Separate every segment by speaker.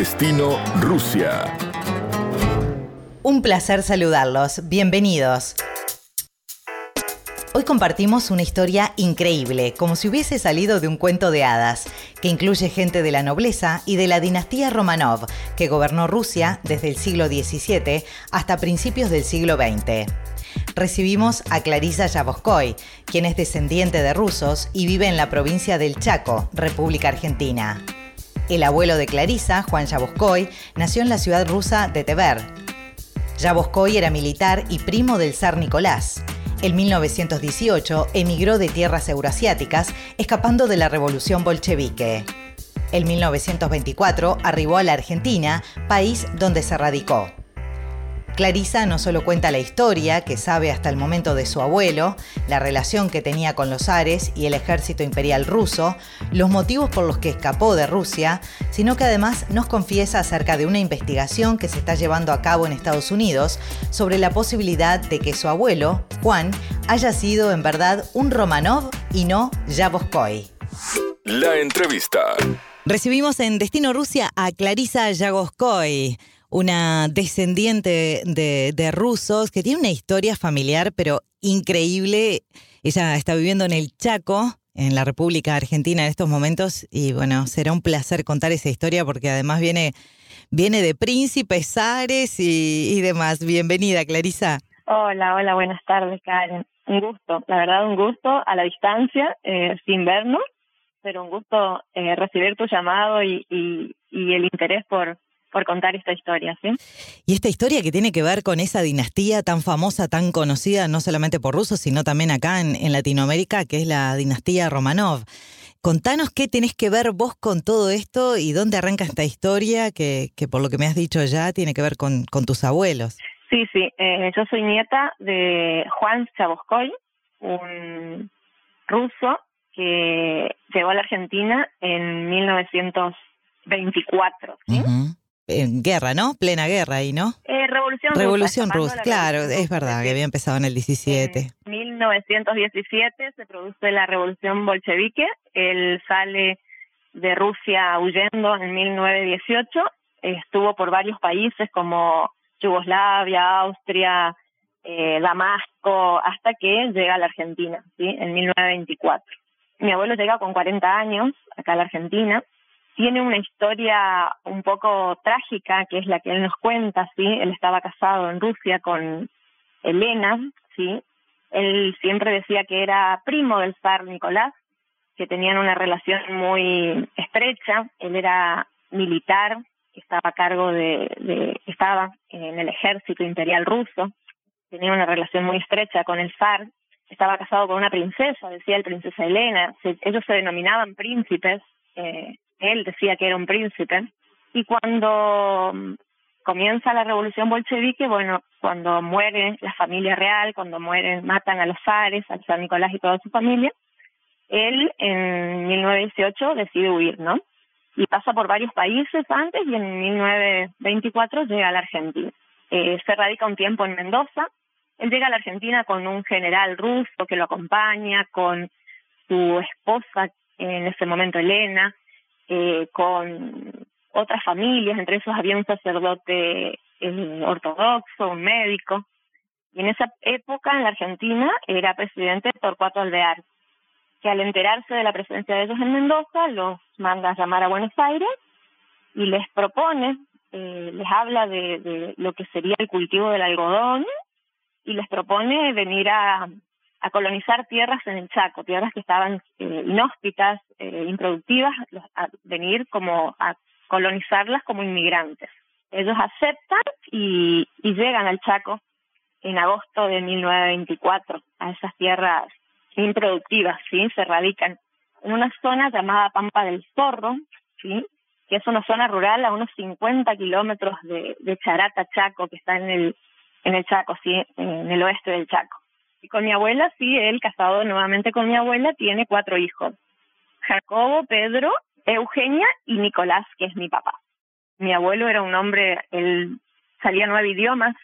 Speaker 1: Destino Rusia.
Speaker 2: Un placer saludarlos. Bienvenidos. Hoy compartimos una historia increíble, como si hubiese salido de un cuento de hadas, que incluye gente de la nobleza y de la dinastía Romanov, que gobernó Rusia desde el siglo XVII hasta principios del siglo XX. Recibimos a Clarisa Yavoskoy, quien es descendiente de rusos y vive en la provincia del Chaco, República Argentina. El abuelo de Clarisa, Juan Yavoskoy, nació en la ciudad rusa de Tver. Yavoskoy era militar y primo del zar Nicolás. En 1918 emigró de tierras euroasiáticas, escapando de la revolución bolchevique. En 1924 arribó a la Argentina, país donde se radicó. Clarisa no solo cuenta la historia, que sabe hasta el momento de su abuelo, la relación que tenía con los Ares y el ejército imperial ruso, los motivos por los que escapó de Rusia, sino que además nos confiesa acerca de una investigación que se está llevando a cabo en Estados Unidos sobre la posibilidad de que su abuelo, Juan, haya sido en verdad un Romanov y no Yavoskoy.
Speaker 1: La entrevista.
Speaker 2: Recibimos en Destino Rusia a Clarisa Yagoskoy, una descendiente de, rusos que tiene una historia familiar pero increíble. Ella está viviendo en el Chaco, en la República Argentina en estos momentos y bueno, será un placer contar esa historia porque además viene, viene de príncipes, Ares y, demás. Bienvenida, Clarisa.
Speaker 3: Hola, hola, buenas tardes, Karen. Un gusto, la verdad, un gusto a la distancia, eh, sin vernos, pero un gusto eh, recibir tu llamado y, y el interés por, por contar esta historia, ¿sí?
Speaker 2: Y esta historia que tiene que ver con esa dinastía tan famosa, tan conocida, no solamente por rusos, sino también acá en, en Latinoamérica, que es la dinastía Romanov. Contanos qué tenés que ver vos con todo esto y dónde arranca esta historia que, que por lo que me has dicho ya tiene que ver con, con tus abuelos.
Speaker 3: Sí, sí, eh, yo soy nieta de Juan Chaboskoy, un ruso que llegó a la Argentina en 1924. ¿sí?
Speaker 2: En guerra, ¿no? Plena guerra ahí, ¿no?
Speaker 3: Eh, Revolución,
Speaker 2: Revolución Rusa. claro, es verdad, que había empezado en el 17.
Speaker 3: En 1917 se produce la Revolución Bolchevique, él sale de Rusia huyendo en 1918, estuvo por varios países como Yugoslavia, Austria, eh, Damasco, hasta que llega a la Argentina, ¿sí? En 1924. Mi abuelo llega con 40 años acá a la Argentina, tiene una historia un poco trágica, que es la que él nos cuenta, ¿sí? Él estaba casado en Rusia con Elena, ¿sí? Él siempre decía que era primo del zar Nicolás, que tenían una relación muy estrecha. Él era militar, estaba a cargo de, estaba en el ejército imperial ruso, tenía una relación muy estrecha con el zar, estaba casado con una princesa, decía el princesa Elena, ellos se denominaban príncipes, eh, él decía que era un príncipe, y cuando mm, comienza la revolución bolchevique, bueno, cuando muere la familia real, cuando mueren, matan a los zares, a San Nicolás y toda su familia, él en 1918 decide huir, ¿no? Y pasa por varios países antes y en 1924 llega a la Argentina. Eh, se radica un tiempo en Mendoza. Él llega a la Argentina con un general ruso que lo acompaña, con su esposa en ese momento Elena, eh, con otras familias, entre esos había un sacerdote eh, ortodoxo, un médico, y en esa época en la Argentina era presidente Torcuato Alvear, que al enterarse de la presencia de ellos en Mendoza los manda a llamar a Buenos Aires y les propone, eh, les habla de, de lo que sería el cultivo del algodón y les propone venir a, a colonizar tierras en el Chaco, tierras que estaban eh, inhóspitas, eh, improductivas, a venir como a colonizarlas como inmigrantes. Ellos aceptan y, llegan al Chaco en agosto de 1924 a esas tierras improductivas, ¿sí? Se radican en una zona llamada Pampa del Zorro, ¿sí? Que es una zona rural a unos 50 kilómetros de, de Charata, Chaco, que está en el, en el Chaco, ¿sí? En el oeste del Chaco. Y con mi abuela, sí, él casado nuevamente con mi abuela, tiene cuatro hijos. Jacobo, Pedro, Eugenia y Nicolás, que es mi papá. Mi abuelo era un hombre, él salía nueve idiomas,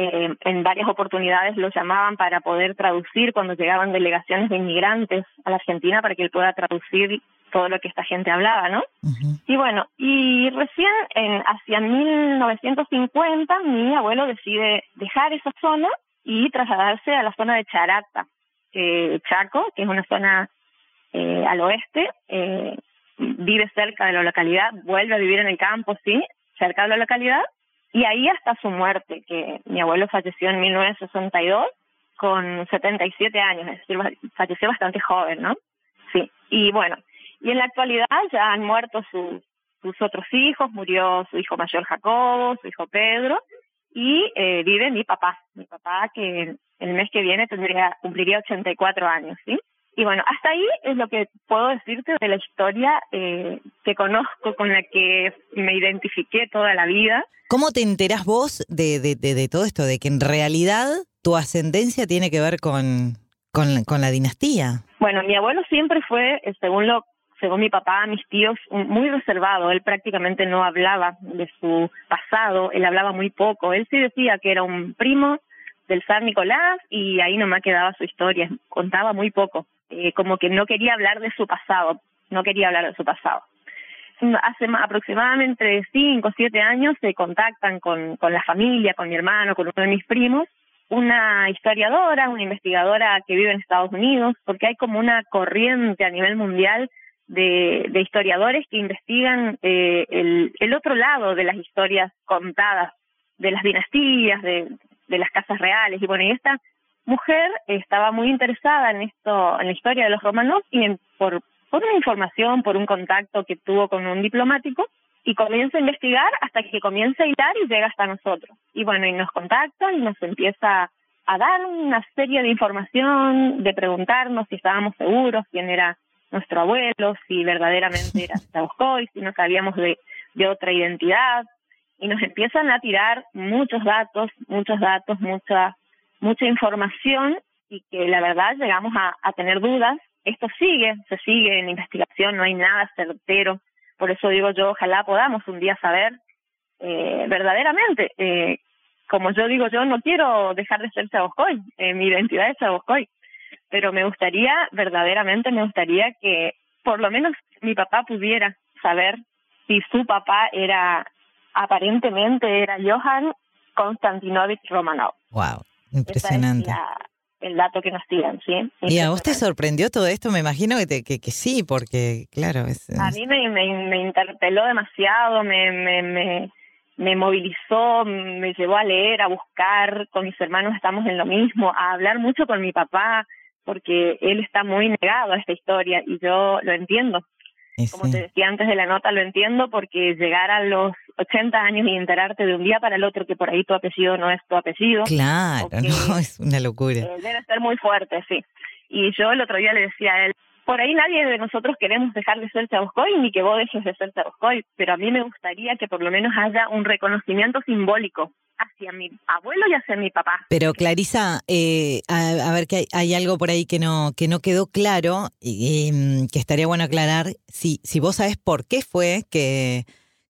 Speaker 3: eh, en varias oportunidades lo llamaban para poder traducir cuando llegaban delegaciones de inmigrantes a la Argentina para que él pueda traducir todo lo que esta gente hablaba, ¿no? Y bueno, y recién en hacia 1950 mi abuelo decide dejar esa zona y trasladarse a la zona de Charata, eh, Chaco, que es una zona eh, al oeste, eh, vive cerca de la localidad, vuelve a vivir en el campo, sí, cerca de la localidad, y ahí hasta su muerte, que mi abuelo falleció en 1962 con 77 años, es decir, falleció bastante joven, ¿no? Sí, y bueno, y en la actualidad ya han muerto sus, sus otros hijos, murió su hijo mayor Jacobo, su hijo Pedro, y eh, vive mi papá, mi papá que el mes que viene tendría cumpliría 84 años, ¿sí? Y bueno, hasta ahí es lo que puedo decirte de la historia eh, que conozco, con la que me identifiqué toda la vida.
Speaker 2: ¿Cómo te enterás vos de, de, de, todo esto? De que en realidad tu ascendencia tiene que ver con, con, con la dinastía.
Speaker 3: Bueno, mi abuelo siempre fue, eh, según lo según mi papá, mis tíos, muy reservado. Él prácticamente no hablaba de su pasado, él hablaba muy poco. Él sí decía que era un primo del San Nicolás y ahí nomás quedaba su historia, contaba muy poco, eh, como que no quería hablar de su pasado, no quería hablar de su pasado. Hace aproximadamente cinco o siete años se contactan con, con la familia, con mi hermano, con uno de mis primos, una historiadora, una investigadora que vive en Estados Unidos, porque hay como una corriente a nivel mundial de, historiadores que investigan eh, el, otro lado de las historias contadas, de las dinastías, de, las casas reales. Y bueno, y esta mujer estaba muy interesada en esto, en la historia de los romanos y en, por, por una información, por un contacto que tuvo con un diplomático, y comienza a investigar hasta que comienza a hilar y llega hasta nosotros. Y bueno, y nos contacta y nos empieza a dar una serie de información, de preguntarnos si estábamos seguros, quién era nuestro abuelo, si verdaderamente era Taboscoy, si no sabíamos de, de otra identidad, y nos empiezan a tirar muchos datos, muchos datos, mucha, mucha información, y que la verdad llegamos a, a tener dudas. Esto sigue, se sigue en investigación, no hay nada certero, por eso digo yo, ojalá podamos un día saber eh, verdaderamente. Eh, como yo digo, yo no quiero dejar de ser Chaboscoy, eh, mi identidad es Chaboscoy, pero me gustaría, verdaderamente me gustaría que por lo menos mi papá pudiera saber si su papá era, aparentemente era Johan Konstantinovich Romanov.
Speaker 2: Wow, impresionante.
Speaker 3: el dato que nos tiran, ¿sí?
Speaker 2: ¿Y a vos te sorprendió todo esto? Me imagino que, que, que sí, porque, claro, es,
Speaker 3: A mí me, me, me interpeló demasiado, me, me, me, me movilizó, me llevó a leer, a buscar, con mis hermanos estamos en lo mismo, a hablar mucho con mi papá, porque él está muy negado a esta historia y yo lo entiendo. Como te decía antes de la nota, lo entiendo porque llegar a los 80 años y enterarte de un día para el otro que por ahí tu apellido no es tu apellido.
Speaker 2: Claro, no, es una locura.
Speaker 3: Eh, debe ser muy fuerte, sí. Y yo el otro día le decía a él, por ahí nadie de nosotros queremos dejar de ser Chaboscoy ni que vos dejes de ser Chaboscoy, pero a mí me gustaría que por lo menos haya un reconocimiento simbólico hacia mi abuelo y hacia mi papá.
Speaker 2: Pero Clarisa, eh, a, ver que hay, algo por ahí que no que no quedó claro y, mm, que estaría bueno aclarar si si vos sabes por qué fue que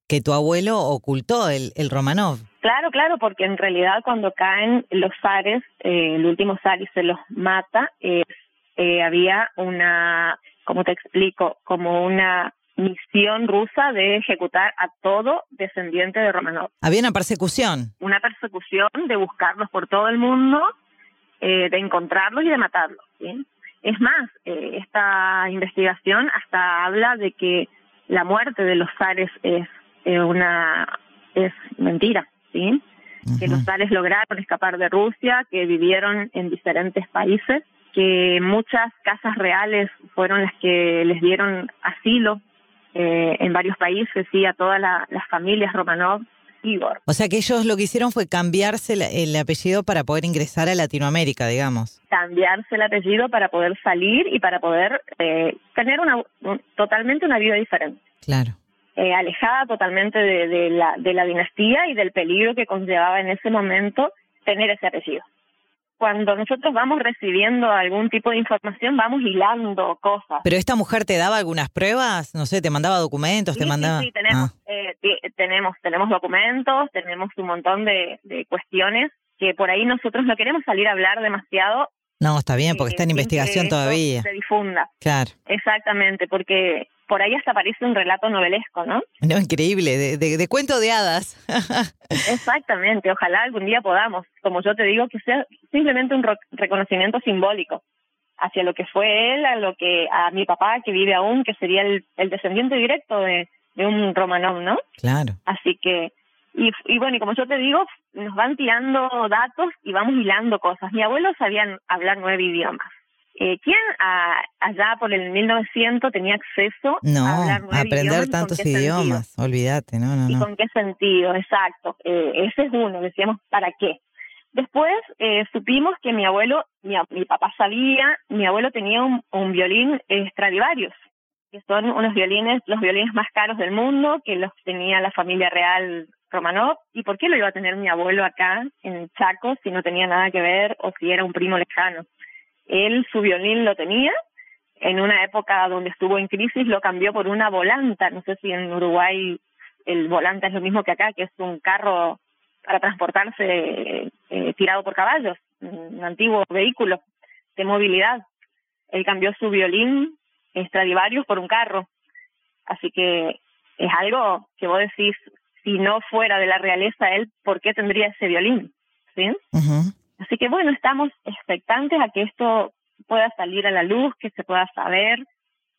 Speaker 2: que tu abuelo ocultó el, el Romanov.
Speaker 3: Claro, claro, porque en realidad cuando caen los zares, eh, el último zar y se los mata, eh, eh, había una, como te explico, como una misión rusa de ejecutar a todo descendiente de Romanov.
Speaker 2: Había una persecución.
Speaker 3: Una persecución de buscarlos por todo el mundo, eh, de encontrarlos y de matarlos. ¿sí? Es más, eh, esta investigación hasta habla de que la muerte de los zares es eh, una es mentira, ¿sí? Que los zares lograron escapar de Rusia, que vivieron en diferentes países que muchas casas reales fueron las que les dieron asilo eh, en varios países, y a todas las familias Romanov. Igor.
Speaker 2: O sea que ellos lo que hicieron fue cambiarse el, apellido para poder ingresar a Latinoamérica, digamos.
Speaker 3: Cambiarse el apellido para poder salir y para poder eh, tener una totalmente una vida diferente.
Speaker 2: Claro.
Speaker 3: Eh, alejada totalmente de, de, la, de la dinastía y del peligro que conllevaba en ese momento tener ese apellido cuando nosotros vamos recibiendo algún tipo de información, vamos hilando cosas.
Speaker 2: ¿Pero esta mujer te daba algunas pruebas? No sé, ¿te mandaba documentos?
Speaker 3: Sí,
Speaker 2: te mandaba...
Speaker 3: sí, sí tenemos, ah. eh, tenemos, tenemos documentos, tenemos un montón de, de cuestiones que por ahí nosotros no queremos salir a hablar demasiado.
Speaker 2: No, está bien, porque está en investigación todavía.
Speaker 3: Se difunda.
Speaker 2: Claro.
Speaker 3: Exactamente, porque por ahí hasta parece un relato novelesco, ¿no?
Speaker 2: No, increíble, de, de, cuento de hadas.
Speaker 3: Exactamente, ojalá algún día podamos, como yo te digo, que sea simplemente un reconocimiento simbólico hacia lo que fue él, a lo que a mi papá que vive aún, que sería el, el descendiente directo de, de un Romanov, ¿no?
Speaker 2: Claro.
Speaker 3: Así que y, y bueno, y como yo te digo, nos van tirando datos y vamos hilando cosas. Mi abuelo sabía hablar nueve idiomas. Eh, ¿Quién allá por el 1900 tenía acceso
Speaker 2: a
Speaker 3: hablar nueve
Speaker 2: aprender tantos idiomas? Olvídate, no, no,
Speaker 3: ¿Y con qué sentido? Exacto. Eh, ese es uno. Decíamos, ¿para qué? Después eh, supimos que mi abuelo, mi, mi, papá sabía, mi abuelo tenía un, un violín Stradivarius, que son unos violines, los violines más caros del mundo, que los tenía la familia real Romanov, ¿y por qué lo iba a tener mi abuelo acá en Chaco si no tenía nada que ver o si era un primo lejano? Él su violín lo tenía, en una época donde estuvo en crisis lo cambió por una volanta, no sé si en Uruguay el volanta es lo mismo que acá, que es un carro para transportarse eh, tirado por caballos, un antiguo vehículo de movilidad. Él cambió su violín Stradivarius por un carro. Así que es algo que vos decís, si no fuera de la realeza él, ¿por qué tendría ese violín? ¿Sí? Así que bueno, estamos expectantes a que esto pueda salir a la luz, que se pueda saber.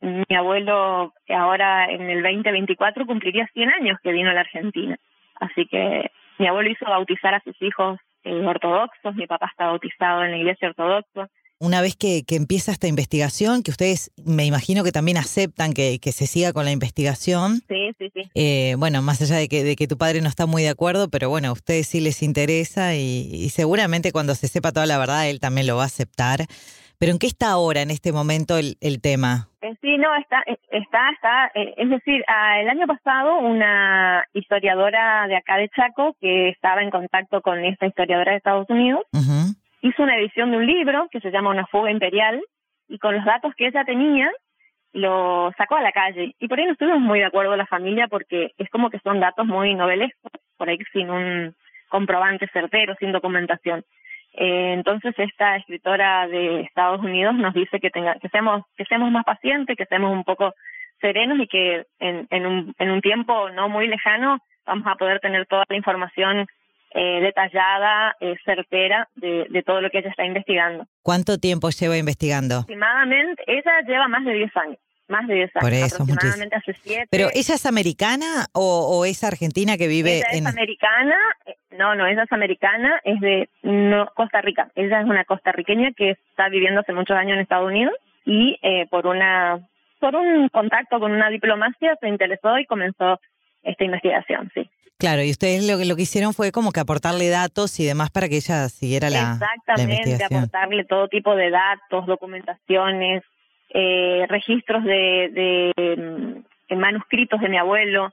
Speaker 3: Mi abuelo ahora en el 2024 cumpliría 100 años que vino a la Argentina. Así que mi abuelo hizo bautizar a sus hijos eh, ortodoxos, mi papá está bautizado en la iglesia ortodoxa
Speaker 2: una vez que, que, empieza esta investigación, que ustedes me imagino que también aceptan que, que se siga con la investigación.
Speaker 3: Sí, sí, sí.
Speaker 2: Eh, bueno, más allá de que, de que tu padre no está muy de acuerdo, pero bueno, a ustedes sí les interesa y, seguramente cuando se sepa toda la verdad, él también lo va a aceptar. Pero ¿en qué está ahora, en este momento, el, el tema?
Speaker 3: Eh, sí, no, está, eh, está, está. es decir, ah, el año pasado una historiadora de acá de Chaco que estaba en contacto con esta historiadora de Estados Unidos hizo una edición de un libro que se llama Una fuga imperial y con los datos que ella tenía lo sacó a la calle. Y por ahí no estuvimos muy de acuerdo la familia porque es como que son datos muy novelescos, por ahí sin un comprobante certero, sin documentación. Eh, entonces esta escritora de Estados Unidos nos dice que tenga, que seamos, que seamos más pacientes, que seamos un poco serenos y que en, en, un, en un tiempo no muy lejano vamos a poder tener toda la información eh, detallada, eh, certera de, de, todo lo que ella está investigando.
Speaker 2: ¿Cuánto tiempo lleva investigando?
Speaker 3: Aproximadamente, ella lleva más de 10 años. Más de 10 años.
Speaker 2: Por eso,
Speaker 3: aproximadamente hace 7.
Speaker 2: ¿Pero ella es americana o, o es argentina que vive
Speaker 3: ella
Speaker 2: en.?
Speaker 3: Es americana, eh, no, no, ella es americana, es de no, Costa Rica. Ella es una costarriqueña que está viviendo hace muchos años en Estados Unidos y eh, por una por un contacto con una diplomacia se interesó y comenzó esta investigación, sí.
Speaker 2: Claro, y ustedes lo, lo que hicieron fue como que aportarle datos y demás para que ella siguiera la,
Speaker 3: Exactamente, aportarle todo tipo de datos, documentaciones, eh, registros de, de, mm, manuscritos de mi abuelo,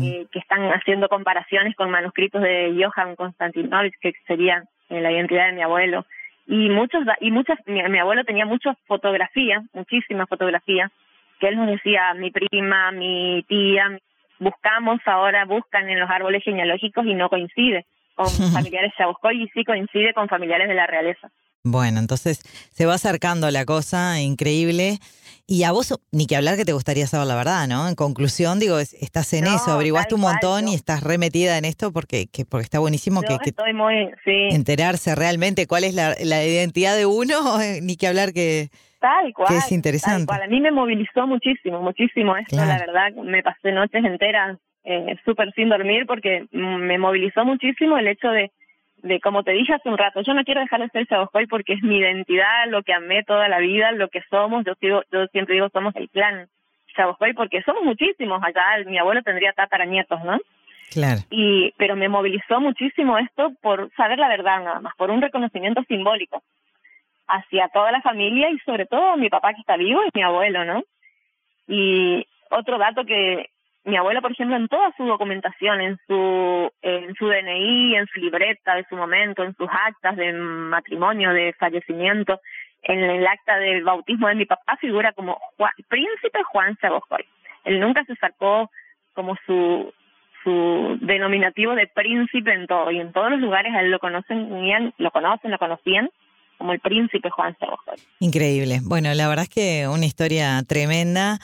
Speaker 3: eh, que están haciendo comparaciones con manuscritos de Johann Konstantinovich, que sería eh, la identidad de mi abuelo. Y muchos, y muchas, mi, mi abuelo tenía muchas fotografías, muchísimas fotografías, que él nos decía, mi prima, mi tía, buscamos ahora, buscan en los árboles genealógicos y no coincide con familiares Chaboscoy y sí coincide con familiares de la realeza.
Speaker 2: Bueno, entonces se va acercando la cosa, increíble. Y a vos, ni que hablar que te gustaría saber la verdad, ¿no? En conclusión, digo, estás en eso, averiguaste un montón y estás remetida en esto porque, que, porque está buenísimo que,
Speaker 3: estoy muy, sí.
Speaker 2: enterarse realmente cuál es la, la identidad de uno, ni que hablar que,
Speaker 3: Tal cual.
Speaker 2: es interesante.
Speaker 3: A mí me movilizó muchísimo, muchísimo esto, la verdad. Me pasé noches enteras eh, súper sin dormir porque me movilizó muchísimo el hecho de, de, como te dije hace un rato, yo no quiero dejar de ser Chaboscoy porque es mi identidad, lo que amé toda la vida, lo que somos. Yo, sigo, yo siempre digo, somos el clan Chaboscoy porque somos muchísimos. Allá mi abuelo tendría tataranietos, ¿no?
Speaker 2: Claro.
Speaker 3: Y, pero me movilizó muchísimo esto por saber la verdad nada más, por un reconocimiento simbólico hacia toda la familia y sobre todo mi papá que está vivo y mi abuelo, ¿no? Y otro dato que mi abuelo, por ejemplo, en toda su documentación, en su en su DNI, en su libreta de su momento, en sus actas de matrimonio, de fallecimiento, en el acta del bautismo de mi papá figura como príncipe Juan Sabojoy. Él nunca se sacó como su su denominativo de príncipe en todo y en todos los lugares a él lo conocen lo conocen, lo conocían como el príncipe Juan Sebastián.
Speaker 2: Increíble. Bueno, la verdad es que una historia tremenda.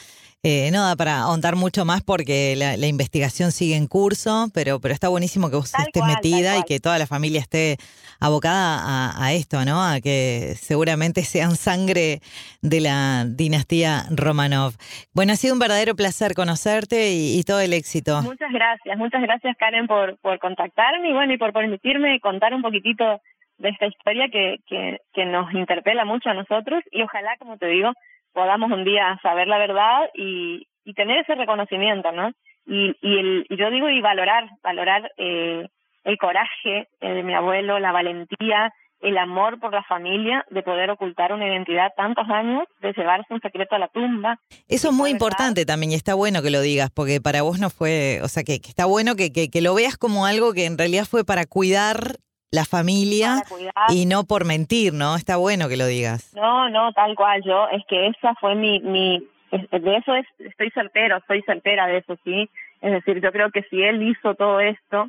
Speaker 2: Eh, no da para ahondar mucho más porque la, investigación sigue en curso, pero, pero está buenísimo que vos estés metida y que toda la familia esté abocada a, esto, ¿no? A que seguramente sean sangre de la dinastía Romanov. Bueno, ha sido un verdadero placer conocerte y, todo el éxito.
Speaker 3: Muchas gracias, muchas gracias Karen por, por contactarme y bueno, y por permitirme contar un poquitito de esta historia que, que, que nos interpela mucho a nosotros y ojalá, como te digo, podamos un día saber la verdad y, y tener ese reconocimiento, ¿no? Y, y, el, yo digo, y valorar, valorar eh, el coraje eh, de mi abuelo, la valentía, el amor por la familia, de poder ocultar una identidad tantos años, de llevarse un secreto a la tumba.
Speaker 2: Eso es muy importante también y está bueno que lo digas, porque para vos no fue, o sea, que, que está bueno que, que, que, lo veas como algo que en realidad fue para cuidar la familia y no por mentir, ¿no? Está bueno que lo digas.
Speaker 3: No, no, tal cual. Yo, es que esa fue mi, mi, de eso es, estoy certero, estoy certera de eso, sí. Es decir, yo creo que si él hizo todo esto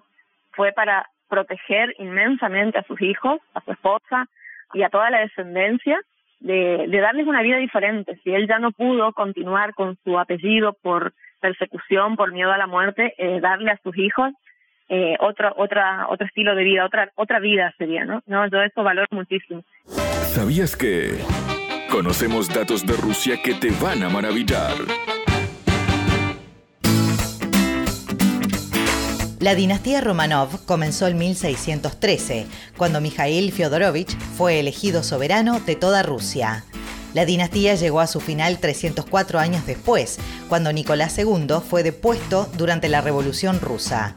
Speaker 3: fue para proteger inmensamente a sus hijos, a su esposa y a toda la descendencia, de, de darles una vida diferente. Si él ya no pudo continuar con su apellido por persecución, por miedo a la muerte, eh, darle a sus hijos eh, otro, otra, otro estilo de vida, otra, otra vida sería, ¿no? ¿no? Yo eso valoro muchísimo.
Speaker 1: ¿Sabías que conocemos datos de Rusia que te van a maravillar?
Speaker 2: La dinastía Romanov comenzó en 1613, cuando Mikhail Fyodorovich fue elegido soberano de toda Rusia. La dinastía llegó a su final 304 años después, cuando Nicolás II fue depuesto durante la Revolución Rusa.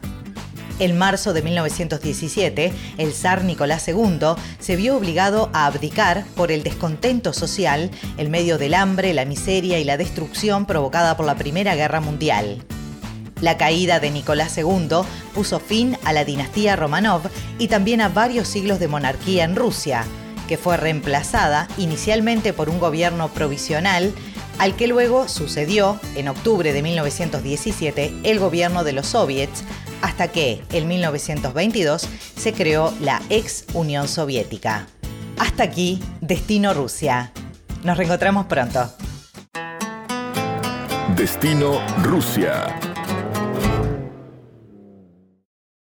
Speaker 2: En marzo de 1917, el zar Nicolás II se vio obligado a abdicar por el descontento social en medio del hambre, la miseria y la destrucción provocada por la Primera Guerra Mundial. La caída de Nicolás II puso fin a la dinastía Romanov y también a varios siglos de monarquía en Rusia, que fue reemplazada inicialmente por un gobierno provisional al que luego sucedió, en octubre de 1917, el gobierno de los soviets, hasta que, en 1922, se creó la ex Unión Soviética. Hasta aquí, Destino Rusia. Nos reencontramos pronto.
Speaker 1: Destino Rusia.